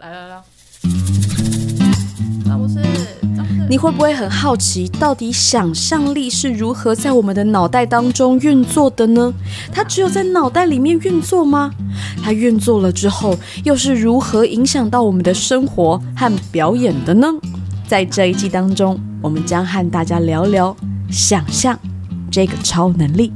来来来，张博士，张博士，你会不会很好奇，到底想象力是如何在我们的脑袋当中运作的呢？它只有在脑袋里面运作吗？它运作了之后，又是如何影响到我们的生活和表演的呢？在这一季当中，我们将和大家聊聊想象这个超能力。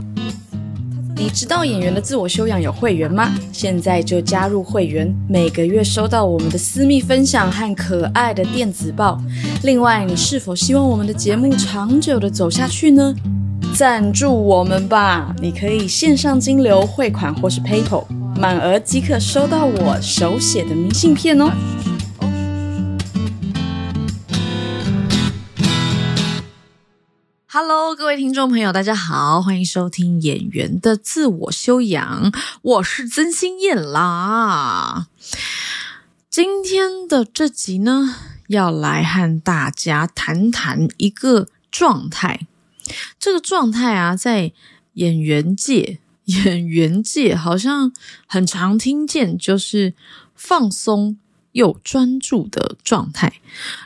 你知道演员的自我修养有会员吗？现在就加入会员，每个月收到我们的私密分享和可爱的电子报。另外，你是否希望我们的节目长久的走下去呢？赞助我们吧！你可以线上金流汇款或是 PayPal，满额即可收到我手写的明信片哦。Hello，各位听众朋友，大家好，欢迎收听《演员的自我修养》，我是曾心燕啦。今天的这集呢，要来和大家谈谈一个状态。这个状态啊，在演员界，演员界好像很常听见，就是放松又专注的状态。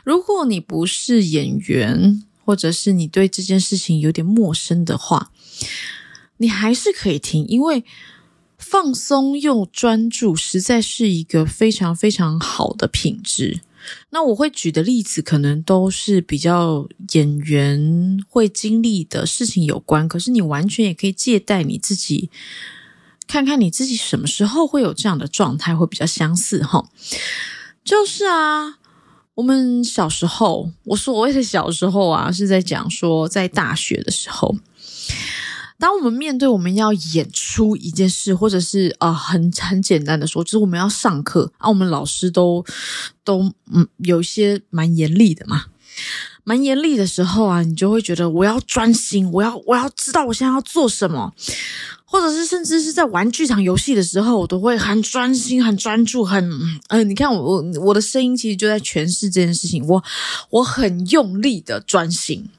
如果你不是演员，或者是你对这件事情有点陌生的话，你还是可以听，因为放松又专注实在是一个非常非常好的品质。那我会举的例子可能都是比较演员会经历的事情有关，可是你完全也可以借贷你自己，看看你自己什么时候会有这样的状态，会比较相似哈。就是啊。我们小时候，我所谓的小时候啊，是在讲说，在大学的时候，当我们面对我们要演出一件事，或者是啊，很很简单的说，就是我们要上课啊，我们老师都都嗯，有一些蛮严厉的嘛，蛮严厉的时候啊，你就会觉得我要专心，我要我要知道我现在要做什么。甚至是在玩剧场游戏的时候，我都会很专心、很专注、很嗯，你看我我我的声音其实就在诠释这件事情。我我很用力的专心，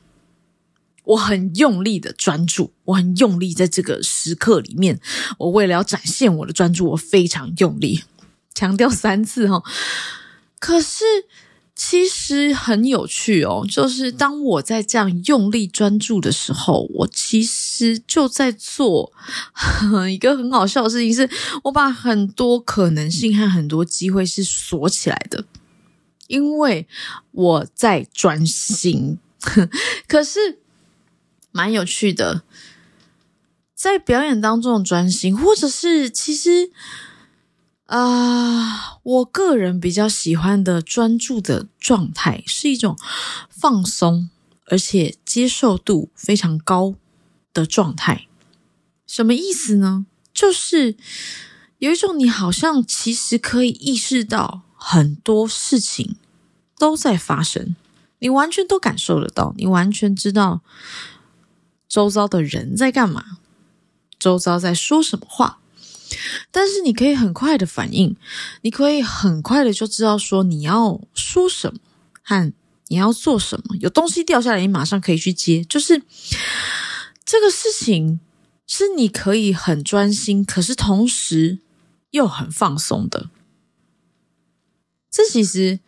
我很用力的专注，我很用力在这个时刻里面。我为了要展现我的专注，我非常用力，强调三次哈。可是。其实很有趣哦，就是当我在这样用力专注的时候，我其实就在做 一个很好笑的事情，是我把很多可能性和很多机会是锁起来的，因为我在专心。可是蛮有趣的，在表演当中的专心，或者是其实。啊，我个人比较喜欢的专注的状态是一种放松，而且接受度非常高的状态。什么意思呢？就是有一种你好像其实可以意识到很多事情都在发生，你完全都感受得到，你完全知道周遭的人在干嘛，周遭在说什么话。但是你可以很快的反应，你可以很快的就知道说你要说什么和你要做什么。有东西掉下来，你马上可以去接。就是这个事情是你可以很专心，可是同时又很放松的。这其实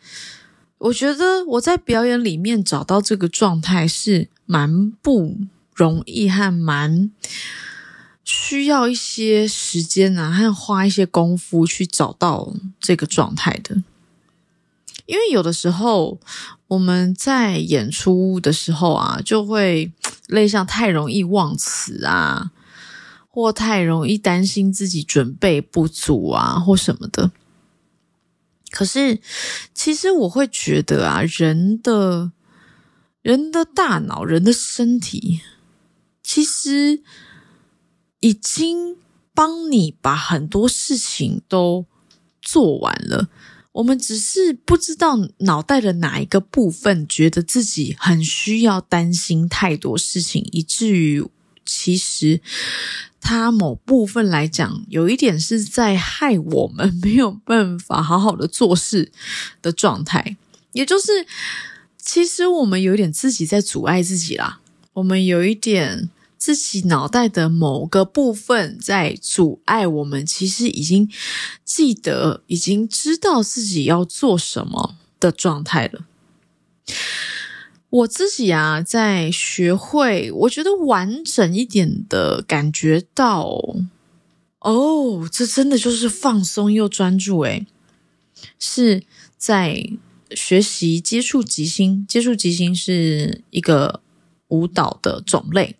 我觉得我在表演里面找到这个状态是蛮不容易和蛮。需要一些时间啊，还要花一些功夫去找到这个状态的。因为有的时候我们在演出的时候啊，就会类像太容易忘词啊，或太容易担心自己准备不足啊，或什么的。可是，其实我会觉得啊，人的人的大脑、人的身体，其实。已经帮你把很多事情都做完了，我们只是不知道脑袋的哪一个部分觉得自己很需要担心太多事情，以至于其实他某部分来讲，有一点是在害我们没有办法好好的做事的状态，也就是其实我们有点自己在阻碍自己啦，我们有一点。自己脑袋的某个部分在阻碍我们，其实已经记得、已经知道自己要做什么的状态了。我自己啊，在学会，我觉得完整一点的感觉到，哦，这真的就是放松又专注。诶，是在学习接触即兴，接触即兴是一个舞蹈的种类。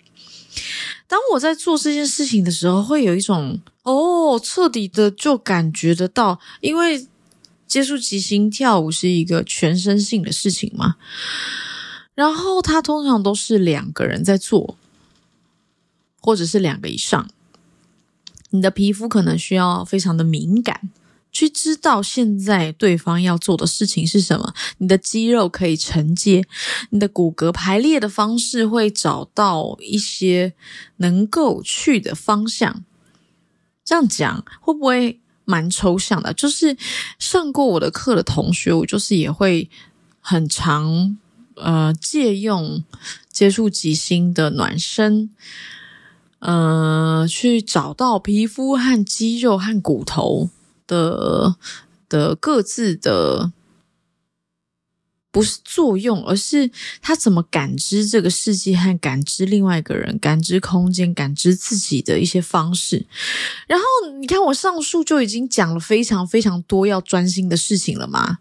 当我在做这件事情的时候，会有一种哦，彻底的就感觉得到，因为接触即兴跳舞是一个全身性的事情嘛。然后他通常都是两个人在做，或者是两个以上。你的皮肤可能需要非常的敏感，去知道现在对方要做的事情是什么。你的肌肉可以承接，你的骨骼排列的方式会找到一些能够去的方向。这样讲会不会蛮抽象的？就是上过我的课的同学，我就是也会很常。呃，借用接触极星的暖身，呃，去找到皮肤和肌肉和骨头的的各自的，不是作用，而是他怎么感知这个世界和感知另外一个人、感知空间、感知自己的一些方式。然后你看，我上述就已经讲了非常非常多要专心的事情了吗？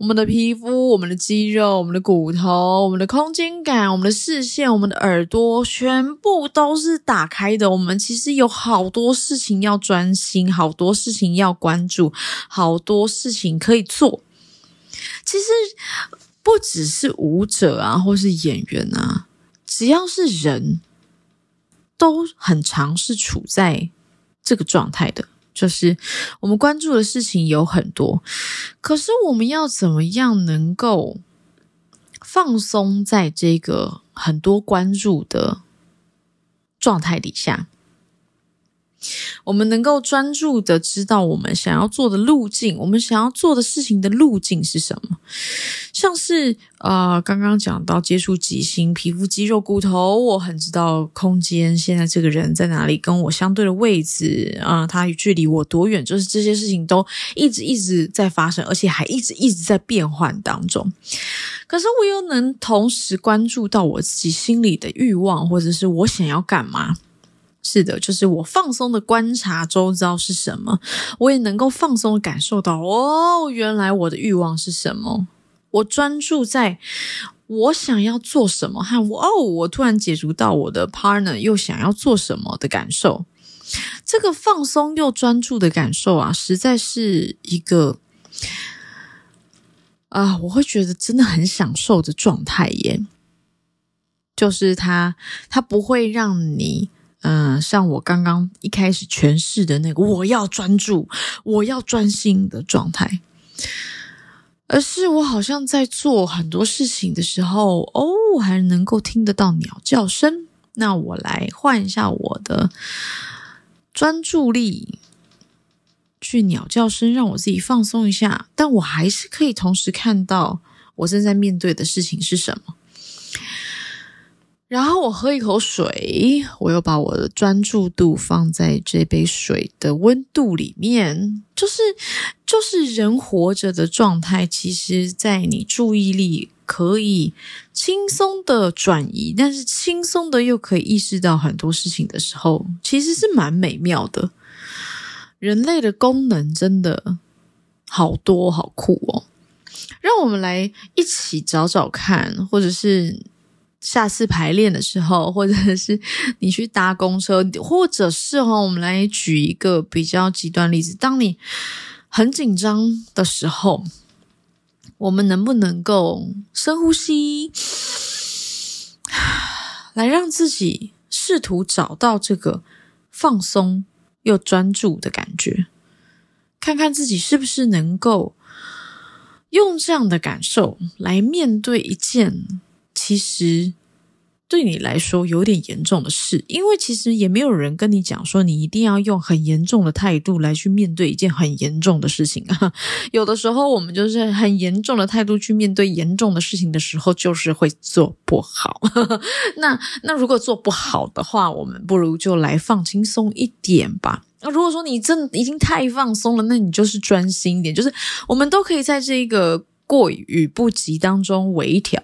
我们的皮肤、我们的肌肉、我们的骨头、我们的空间感、我们的视线、我们的耳朵，全部都是打开的。我们其实有好多事情要专心，好多事情要关注，好多事情可以做。其实不只是舞者啊，或是演员啊，只要是人都很常是处在这个状态的。就是我们关注的事情有很多，可是我们要怎么样能够放松在这个很多关注的状态底下？我们能够专注的知道我们想要做的路径，我们想要做的事情的路径是什么？像是呃，刚刚讲到接触即兴，皮肤、肌肉、骨头，我很知道空间，现在这个人在哪里，跟我相对的位置啊，他距离我多远，就是这些事情都一直一直在发生，而且还一直一直在变换当中。可是我又能同时关注到我自己心里的欲望，或者是我想要干嘛？是的，就是我放松的观察周遭是什么，我也能够放松的感受到哦，原来我的欲望是什么。我专注在我想要做什么，和我哦，我突然解读到我的 partner 又想要做什么的感受。这个放松又专注的感受啊，实在是一个啊，我会觉得真的很享受的状态耶。就是它，它不会让你。嗯，像我刚刚一开始诠释的那个，我要专注，我要专心的状态，而是我好像在做很多事情的时候，哦，还能够听得到鸟叫声。那我来换一下我的专注力，去鸟叫声，让我自己放松一下。但我还是可以同时看到我正在面对的事情是什么。然后我喝一口水，我又把我的专注度放在这杯水的温度里面，就是就是人活着的状态。其实，在你注意力可以轻松的转移，但是轻松的又可以意识到很多事情的时候，其实是蛮美妙的。人类的功能真的好多好酷哦！让我们来一起找找看，或者是。下次排练的时候，或者是你去搭公车，或者是哈，我们来举一个比较极端例子：当你很紧张的时候，我们能不能够深呼吸，来让自己试图找到这个放松又专注的感觉，看看自己是不是能够用这样的感受来面对一件。其实对你来说有点严重的事，因为其实也没有人跟你讲说你一定要用很严重的态度来去面对一件很严重的事情啊。有的时候我们就是很严重的态度去面对严重的事情的时候，就是会做不好。那那如果做不好的话，我们不如就来放轻松一点吧。那如果说你真的已经太放松了，那你就是专心一点，就是我们都可以在这个过与不及当中微调。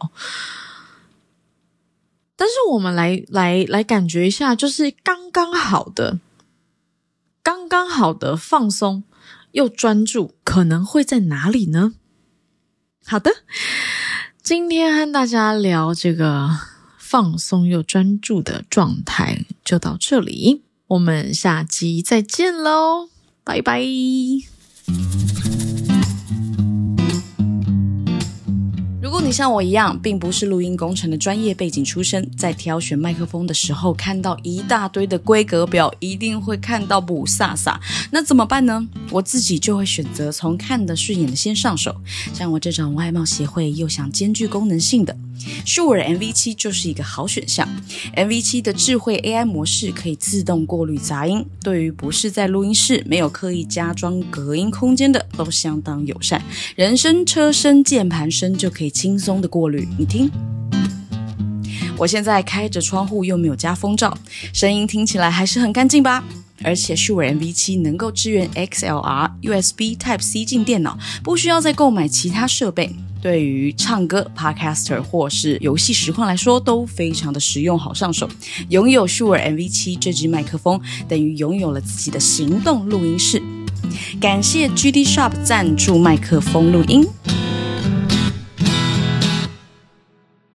但是我们来来来感觉一下，就是刚刚好的、刚刚好的放松又专注，可能会在哪里呢？好的，今天和大家聊这个放松又专注的状态就到这里，我们下集再见喽，拜拜。你像我一样，并不是录音工程的专业背景出身，在挑选麦克风的时候看到一大堆的规格表，一定会看到不飒飒。那怎么办呢？我自己就会选择从看得顺眼的先上手。像我这种外貌协会又想兼具功能性的。舒尔 MV 七就是一个好选项。MV 七的智慧 AI 模式可以自动过滤杂音，对于不是在录音室、没有刻意加装隔音空间的，都相当友善。人声、车声、键盘声就可以轻松的过滤。你听，我现在开着窗户，又没有加风罩，声音听起来还是很干净吧？而且舒尔 MV 七能够支援 XLR、USB Type C 进电脑，不需要再购买其他设备。对于唱歌、Podcaster 或是游戏实况来说，都非常的实用，好上手。拥有 Sure MV 七这支麦克风，等于拥有了自己的行动录音室。感谢 GD Shop 赞助麦克风录音。